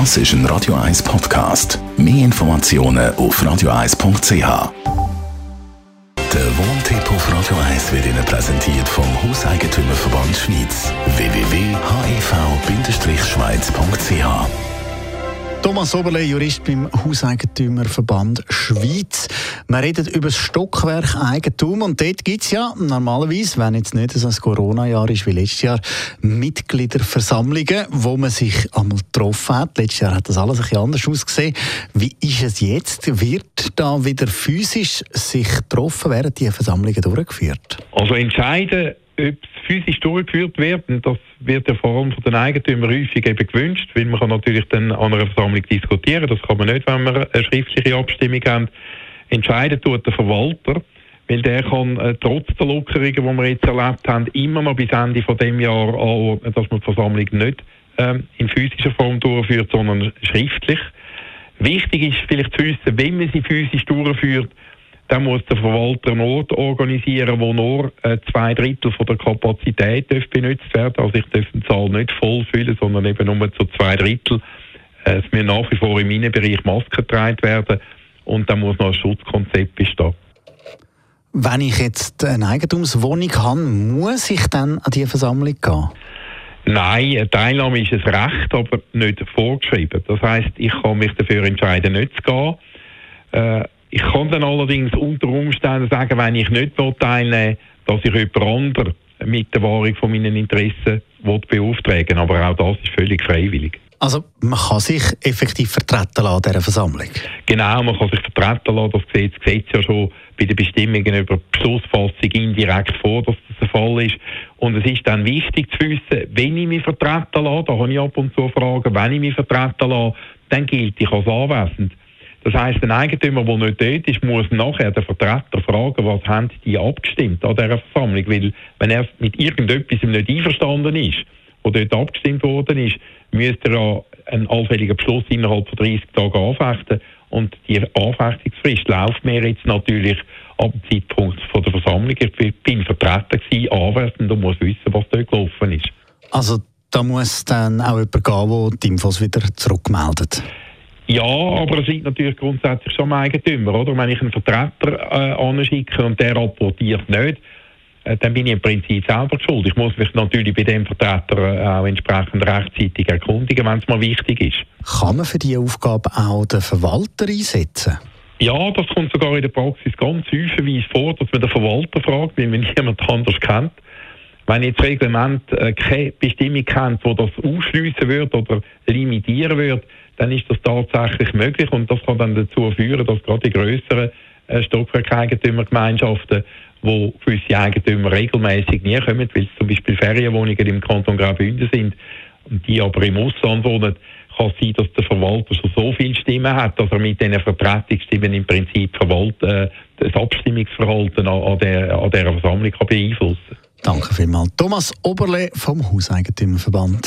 Das ist ein Radio 1 Podcast. Mehr Informationen auf radio1.ch. Der Wohntipp auf Radio 1 wird Ihnen präsentiert vom Hauseigentümerverband Schweiz. www.hev-schweiz.ch Thomas Oberle, Jurist beim Hauseigentümerverband Schweiz. Wir reden über das Stockwerk Eigentum und dort gibt es ja normalerweise, wenn jetzt nicht so ein Corona-Jahr ist wie letztes Jahr, Mitgliederversammlungen, wo man sich einmal getroffen hat. Letztes Jahr hat das alles ein bisschen anders ausgesehen. Wie ist es jetzt? Wird da wieder physisch sich getroffen? Werden die Versammlungen durchgeführt? Also entscheiden ob es physisch durchgeführt wird, das wird ja vor allem von den Eigentümern häufig eben gewünscht, weil man kann natürlich dann an einer Versammlung diskutieren, das kann man nicht, wenn man eine schriftliche Abstimmung hat. Entscheiden tut der Verwalter, weil der kann äh, trotz der Lockerungen, die wir jetzt erlebt haben, immer noch bis Ende von dem Jahr anordnen, dass man die Versammlung nicht ähm, in physischer Form durchführt, sondern schriftlich. Wichtig ist vielleicht zu wissen, wenn man sie physisch durchführt, dann muss der Verwalter einen Ort organisieren, wo nur äh, zwei Drittel von der Kapazität benutzt werden. Also ich darf die Zahl nicht voll füllen, sondern eben nur zu zwei Drittel. Äh, es müssen nach wie vor im Innenbereich Masken getragen werden und dann muss noch ein Schutzkonzept bestehen. Wenn ich jetzt eine Eigentumswohnung habe, muss ich dann an diese Versammlung gehen? Nein, eine Teilnahme ist ein Recht, aber nicht vorgeschrieben. Das heißt, ich kann mich dafür entscheiden, nicht zu gehen. Äh, ich kann dann allerdings unter Umständen sagen, wenn ich nicht teilnehmen will, dass ich jemand anderes mit der Wahrung von meinen Interessen beauftragen Aber auch das ist völlig freiwillig. Also man kann sich effektiv vertreten lassen dieser Versammlung? Genau, man kann sich vertreten lassen. Das sieht das ja schon bei den Bestimmungen über Beschlussfassung indirekt vor, dass das der Fall ist. Und es ist dann wichtig zu wissen, wenn ich mich vertreten lasse, da habe ich ab und zu Fragen, wenn ich mich vertreten lasse, dann gilt ich als anwesend. Das heisst, ein Eigentümer, der nicht dort ist, muss nachher den Vertreter fragen, was haben die abgestimmt an dieser Versammlung. Weil, wenn er mit irgendetwas nicht einverstanden ist, wo dort abgestimmt worden ist, müsste er einen allfälligen Beschluss innerhalb von 30 Tagen anfechten. Und die Anfechtungsfrist läuft mir jetzt natürlich ab dem Zeitpunkt von der Versammlung. Ich bin vertreten gewesen, anwesend und muss wissen, was dort gelaufen ist. Also da muss dann auch jemand gehen, der die Infos wieder zurückmeldet? Ja, aber es liegt natürlich grundsätzlich schon am Eigentümer, oder? Wenn ich einen Vertreter äh, anschicke und der rapportiert nicht, dann bin ich im Prinzip selber schuld. Ich muss mich natürlich bei dem Vertreter äh, auch entsprechend rechtzeitig erkundigen, wenn es mal wichtig ist. Kann man für diese Aufgabe auch den Verwalter einsetzen? Ja, das kommt sogar in der Praxis ganz häufig vor, dass man den Verwalter fragt, weil man niemand anders kennt. Wenn jetzt Reglement äh, keine Bestimmung kennt, die das ausschliessen würde oder limitieren würde, dann ist das tatsächlich möglich und das kann dann dazu führen, dass gerade die größeren äh, Stockwerkeigentümergemeinschaften, wo gewisse Eigentümer regelmäßig nie kommen, weil es zum Beispiel Ferienwohnungen im Kanton Graubünden sind und die aber im Ausland wohnen, kann es sein, dass der Verwalter schon so viele Stimmen hat, dass er mit diesen Vertretungsstimmen im Prinzip Verwalt, äh, das Abstimmungsverhalten an, an, der, an dieser Versammlung kann beeinflussen Danke vielmals. Thomas Oberle vom Hauseigentümerverband.